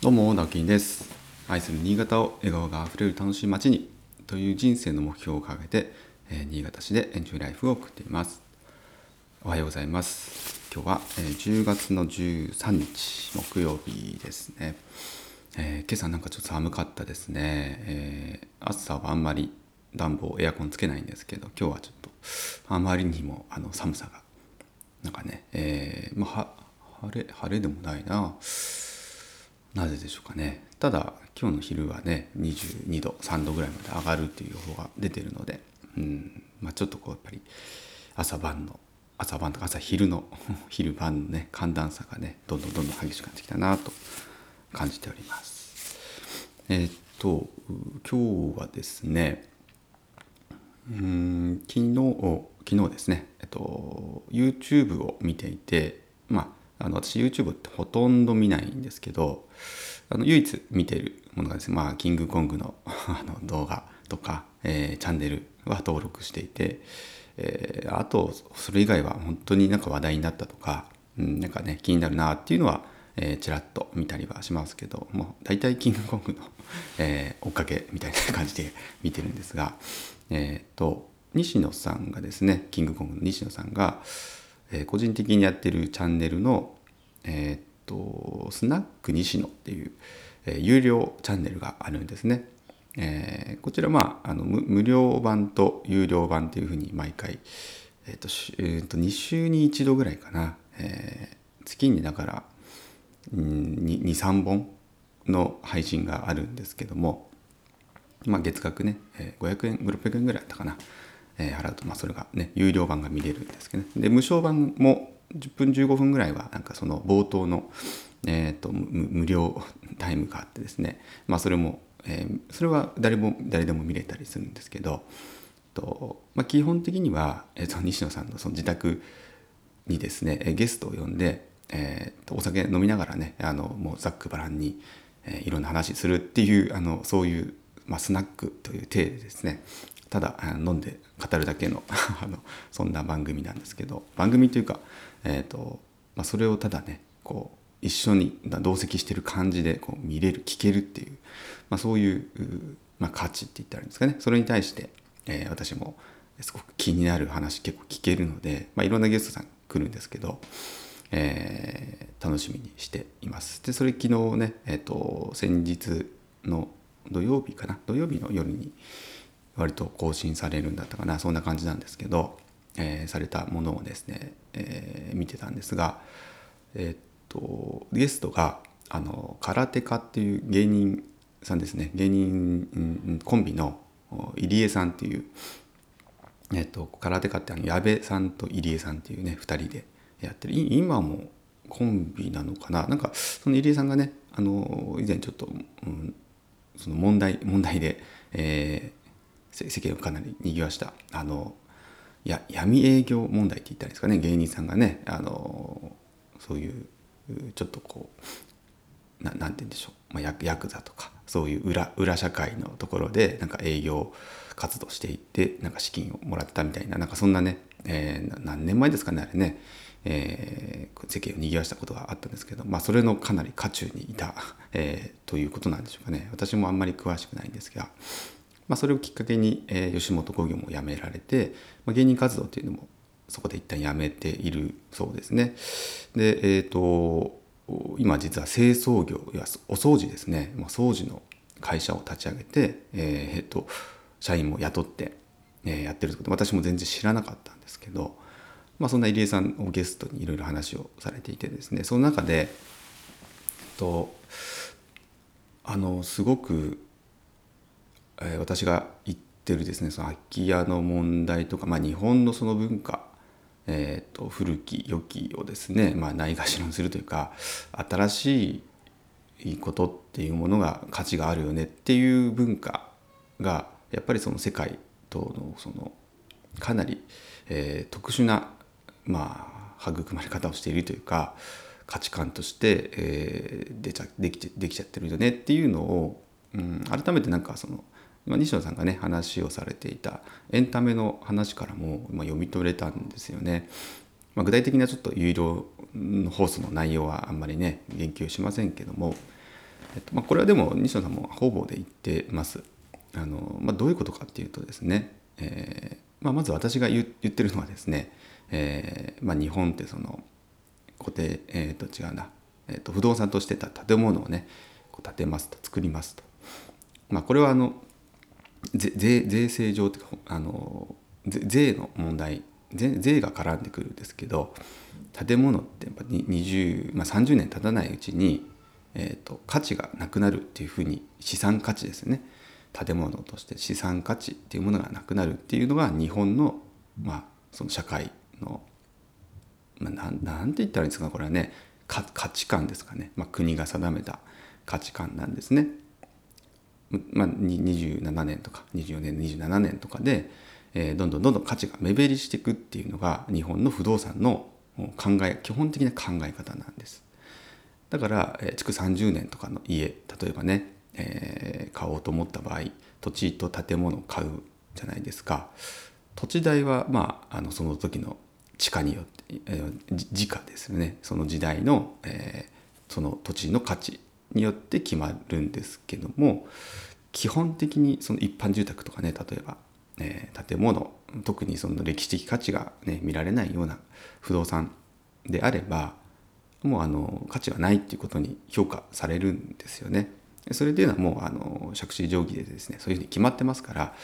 どうも、直樹です。愛する新潟を笑顔があふれる楽しい街にという人生の目標を掲げて、えー新潟市でエンジョイライフを送っています。おはようございます。今日は、えー10月の13日木曜日ですね。えー今朝なんかちょっと寒かったですね。えー朝はあんまり暖房エアコンつけないんですけど今日はちょっとあまりにもあの寒さがなんかね、えーまあ、は晴れ晴れでもないななぜでしょうかねただ今日の昼はね22度3度ぐらいまで上がるっていう予報が出てるので、うんまあ、ちょっとこうやっぱり朝晩の朝晩とか朝昼の 昼晩のね寒暖差がねどんどんどんどん激しくなってきたなと感じております。えーっと今日はですねうん昨日昨日ですね、えっと、YouTube を見ていて、まあ、あの私 YouTube ってほとんど見ないんですけどあの唯一見てるものがですね、まあ、キングコングの あの動画とか、えーチャンネルは登録していて、えーあとそれ以外は本当になんか話題になったとか、うん、なんかね気になるなっていうのは、えーちらっと見たりはしますけどもう大体キングコングの、えー追っかけみたいな感じで見てるんですが、えー、と西野さんがですねキングコングの西野さんが、えー個人的にやってるチャンネルの、えー、とスナック西野っていう、えー有料チャンネルがあるんですね。えーこちらまああの無料版と有料版っていうふうに毎回、えーとえーと2週に1度ぐらいかな、えー月にだから23本の配信があるんですけども、まあ、月額ね、えー500円600円ぐらいだったかな、えー払うとまあそれがね有料版が見れるんですけどね。で無償版も10分15分ぐらいはなんかその冒頭の、えー、と無無料タイムがあってですね。まあそれも、えーそれは誰も誰でも見れたりするんですけどと、まあ、基本的には、えー、と西野さんのその自宅にですねゲストを呼んで、えーとお酒飲みながらねあのもうざっくばらんに、えーいろんな話するっていうあのそういう、まあ、スナックという体でですねただ飲んで語るだけの あのそんな番組なんですけど番組というか、えーとまあ、それをただねこう一緒に同席してる感じでこう見れる聞けるっていう、まあ、そういう、まあ、価値って言ったらいいんですかねそれに対して、えー私もすごく気になる話結構聞けるので、まあ、いろんなゲストさん来るんですけど、えー楽しみにしています。でそれ昨日ね、えー、と先日の土曜日かな？土曜日の夜に割と更新されるんだったかな。そんな感じなんですけど、えーされたものをですね、えー見てたんですが、えーっとゲストがあの空手家っていう芸人さんですね。芸人、うんコンビの入江さんっていうえっと、空手家ってあの矢部さんと入江さんっていうね2人でやってる。今もコンビなのかな。なんかその入江さんがねあの以前ちょっと、うん、その問題問題で、えー世間をかなり賑わしたあのや闇営業問題って言ったらいいですかね。芸人さんがねあのそういうちょっとこうななんて言うんでしょう、まあ、ヤクヤクザとかそういう裏裏社会のところでなんか営業活動していってなんか資金をもらってたみたいななんかそんなね、えー何年前ですかねあれね、えー世間を賑わしたことがあったんですけど、まあ、それのかなり渦中にいた、えーということなんでしょうかね。私もあんまり詳しくないんですが、まあ、それをきっかけに、えー吉本興業も辞められて、まあ、芸人活動っていうのもそこで一旦やめているそうですね。で、えっ、と、今実は清掃業いやお掃除ですね、まあ、掃除の会社を立ち上げて、えーえっと、社員も雇って、えーやってるってこと私も全然知らなかったんですけど、まあ、そんな入江さんをゲストにいろいろ話をされていてですねその中で、えっと、あのすごくえー私が言ってるですねその空き家の問題とか、まあ、日本のその文化、えー、と古き良きをですね、ないがしろにするというか新しいことっていうものが価値があるよねっていう文化がやっぱりその世界とのそのかなり、えー特殊な、まあ、育まれ方をしているというか価値観として、えー出ちゃできちゃできちゃってるよねっていうのを、うん、改めてなんかそのまあ西野さんがね話をされていたエンタメの話からも、まあ、読み取れたんですよね。まあ、具体的なちょっと有料放送の内容はあんまりね言及しませんけども、えっとまあ、これはでも西野さんも方々で言ってます。あの、まあ、どういうことかっていうとですね、えーまあ、まず私が言ってるのはですね、えーまあ、日本ってその固定、えー、と違うな、えー、と不動産としてた建物をねこう建てますと作りますと、まあ、これはあの税税制上というかあの税の問題税が絡んでくるんですけど建物ってやっぱ20、まあ、30年経たないうちに、えーと、価値がなくなるっていうふうに資産価値ですね建物として資産価値っていうものがなくなるっていうのが日本の,、まあその社会の、まあ、なんなんて言ったらいいんですかこれはね価値観ですかね、まあ、国が定めた価値観なんですね。まあ、27年とか24年27年とかで、えー、どんどんどんどん価値が目減りしていくっていうのが日本の不動産の考え基本的な考え方なんです。だから、築30年とかの家例えばね、えー、買おうと思った場合土地と建物を買うじゃないですか土地代はまああのその時の地価によって、えー、時価ですよねその時代の、えー、その土地の価値によって決まるんですけども基本的にその一般住宅とかね例えば、えー、建物特にその歴史的価値が、ね、見られないような不動産であればもうあの価値はないっていうことに評価されるんですよね。それっていうのはもうあの借地定規でですねそういうふうに決まってますから、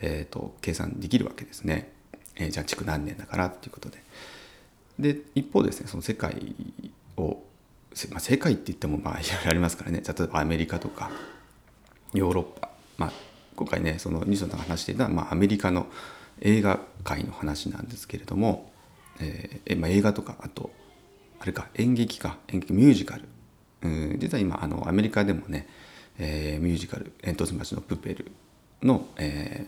えーと、計算できるわけですね。えー、じゃあ築何年だからっていうことで。で一方ですねその世界をまあ、世界って言ってもまあいろいろありますからね。例えばアメリカとかヨーロッパ、まあ、今回ねその西野さんが話していた、まあ、アメリカの映画界の話なんですけれども、えーまあ、映画とかあとあれか演劇か演劇ミュージカル。うん実は今あのアメリカでもね、えー、ミュージカル「煙突町のプペルの」え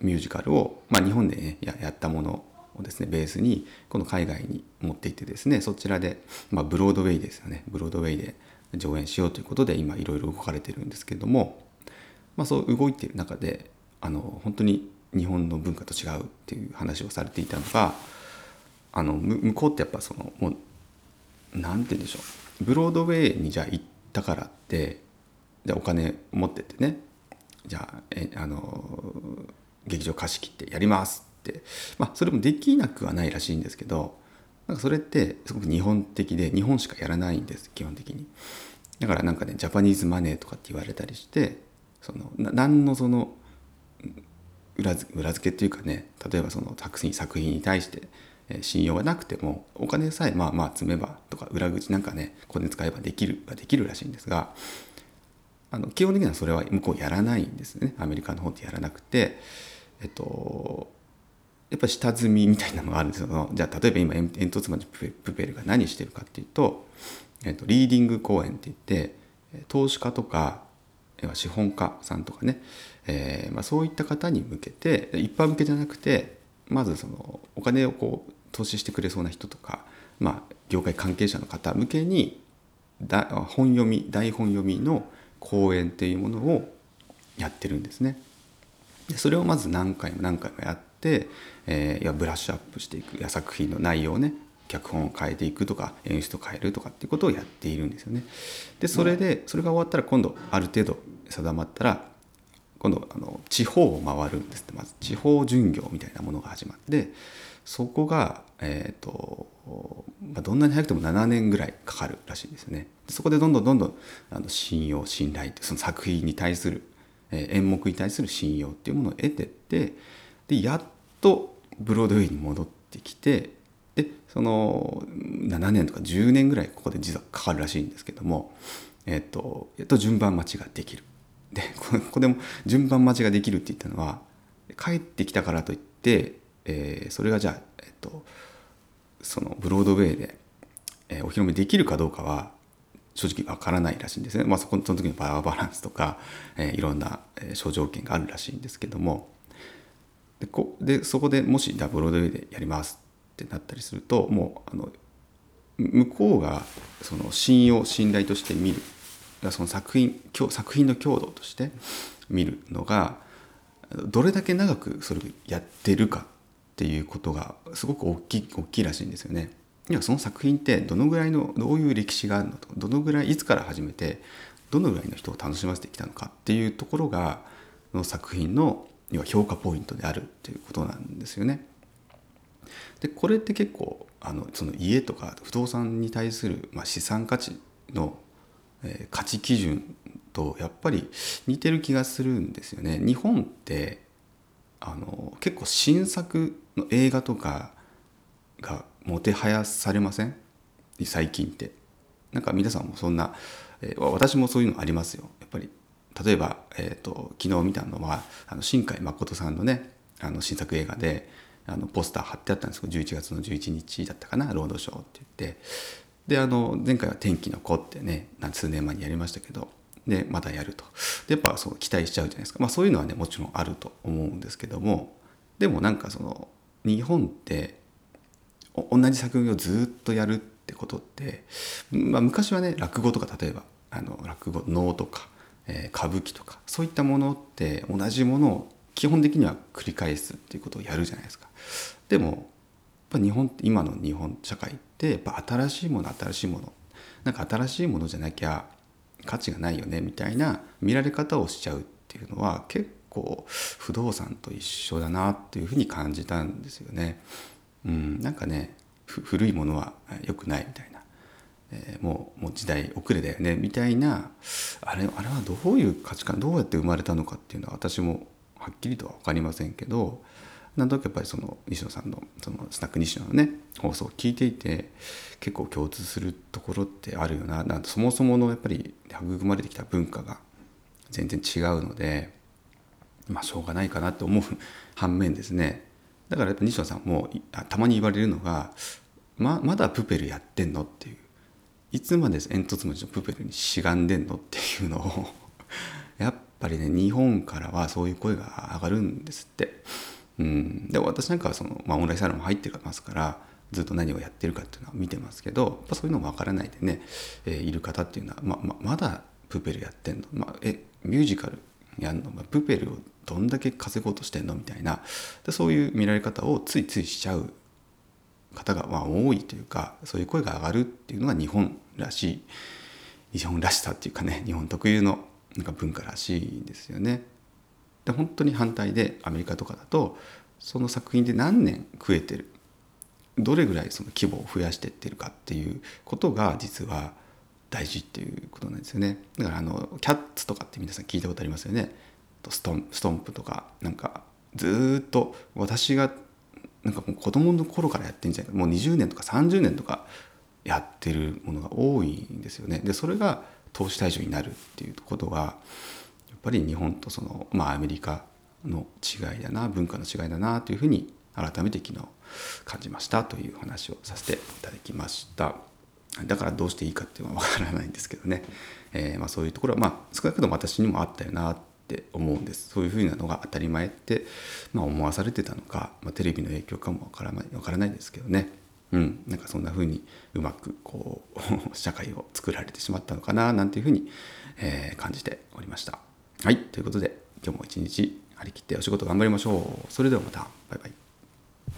ー、ミュージカルを、まあ、日本で、ね、ややったものをですねベースにこの海外に持っていってですねそちらで、まあ、ブロードウェイですよね。ブロードウェイで上演しようということで今いろいろ動かれてるんですけれども、まあ、そう動いてる中であの本当に日本の文化と違うっていう話をされていたのがあの向こうってやっぱそのもう何て言うんでしょう。ブロードウェイにじゃあ行ったからってじゃあお金持ってってねじゃあえあの劇場貸し切ってやります、まあ、それもできなくはないらしいんですけどなんかそれってすごく日本的で日本しかやらないんです基本的に。だからなんかねジャパニーズマネーとかって言われたりしてその何のその裏付裏付けっていうかね例えばその作品作品に対して信用がなくてもお金さえまあまあ積めばとか裏口なんかねこれ使えばできるはできるらしいんですがあの基本的にはそれは向こうやらないんですね。アメリカの方ってやらなくてえっとやっぱ下積みみたいなのがあるんですよじゃあ例えば今煙突町プペルが何してるかっていうと、えっと、リーディング公演って言って投資家とか資本家さんとかね、えーまあ、そういった方に向けて一般向けじゃなくてまずそのお金をこう投資してくれそうな人とか、まあ、業界関係者の方向けにだ本読み台本読みの講演っていうものをやってるんですね。でそれをまず何回も何回もやっ、えー、いやブラッシュアップしていくいや作品の内容をね脚本を変えていくとか演出を変えるとかっていうことをやっているんですよね。でそれでそれが終わったら今度ある程度定まったら今度あの地方を回るんですってまず地方巡業みたいなものが始まってそこが、えーとまあ、どんなに早くても7年ぐらいかかるらしいんですよね。そこでどんどんどんどんあの信用信頼ってその作品に対する、え、演目に対する信用っていうものを得てってでやっとブロードウェイに戻ってきてでその7年とか10年ぐらいここで実はかかるらしいんですけども、えっと、やっと順番待ちができる。でここでも順番待ちができるって言ったのは帰ってきたからといって、えー、それがじゃあ、えっと、そのブロードウェイで、えー、お披露目できるかどうかは正直わからないらしいんですね。まあ、そこその時のパワーバランスとか、えー、いろんな諸条件があるらしいんですけどもでこでそこでもしダブロードウェイでやりますってなったりするともうあの向こうがその信用信頼として見るその作品作品の強度として見るのがどれだけ長くそれをやってるかっていうことがすごく大きい大きいらしいんですよね。いやその作品ってどのぐらいのどういう歴史があるのとどのぐらいいつから始めてどのぐらいの人を楽しませてきたのかっていうところがの作品の要は評価ポイントであるっていうことなんですよね。でこれって結構あのその家とか不動産に対する、まあ、資産価値の、えー、価値基準とやっぱり似てる気がするんですよね。日本ってあの結構新作の映画とかがもてはやされません？最近って。なんか皆さんもそんな、えー、私もそういうのありますよやっぱり。例えば、えーと、昨日見たのはあの新海誠さんのねあの新作映画であのポスター貼ってあったんですけど11月の11日だったかなロードショーって言って。であの前回は「天気の子」ってね数年前にやりましたけどでまたやると。でやっぱそう期待しちゃうじゃないですか、まあ、そういうのはねもちろんあると思うんですけどもでもなんかその日本って同じ作品をずっとやるってことって、まあ、昔はね落語とか例えばあの落語能とか、え、歌舞伎とかそういったものって同じものを基本的には繰り返すっていうことをやるじゃないですか。でも日本今の日本社会ってやっぱ新しいもの新しいものなんか新しいものじゃなきゃ価値がないよねみたいな見られ方をしちゃうっていうのは結構不動産と一緒だなっていうふうに感じたんですよね。うん、なんかね古いものは良くないみたいな、えー、もうもう時代遅れだよねみたいなあれあれはどういう価値観どうやって生まれたのかっていうのは私もはっきりとは分かりませんけどなんとなくやっぱりその西野さんのそのスナック西野のね放送を聞いていて結構共通するところってあるよななんそもそものやっぱり育まれてきた文化が全然違うのでまあしょうがないかなと思う 反面ですね。だからやっぱ西野さんもたまに言われるのがままだプペルやってんの？っていう。いつまで煙突町のプペルにしがんでんのっていうのを やっぱりね日本からはそういう声が上がるんですって。うん、で私なんかはその、まあ、オンラインサロンも入ってますからずっと何をやってるかっていうのは見てますけどやっぱそういうのも分からないでね、えー、いる方っていうのはまままだプペルやってんの、まあ、えミュージカルやんの、まあ、プペルをどんだけ稼ごうとしてんの？みたいな。でそういう見られ方をついついしちゃう方がまあ多いというかそういう声が上がるっていうのが日本らしい。日本らしさっていうかね日本特有のなんか文化らしいんですよね。で本当に反対でアメリカとかだとその作品で何年増えてるどれぐらいその規模を増やしていってるかっていうことが実は大事っていうことなんですよね。だからあのキャッツとかって皆さん聞いたことありますよね。ストンストンプとかなんかずっと私がなんかもう子供の頃からやってんじゃないかもう20年とか30年とかやってるものが多いんですよね。でそれが投資対象になるっていうことはぱり日本とその、まあ、アメリカの違いだな文化の違いだなというふうに改めて昨日感じましたという話をさせていただきました。だからどうしていいかっていうのは分からないんですけどね、えー、まあ、そういうところは、まあ、少なくとも私にもあったよなって思うんですそういうふうなのが当たり前って、まあ、思わされてたのか、まあ、テレビの影響かもわからないわからないですけどねうん、なんかそんなふうにうまくこう 社会を作られてしまったのかななんていうふうに、えー、感じておりました。はい、ということで今日も一日張り切ってお仕事頑張りましょう。それではまた。バイバイ。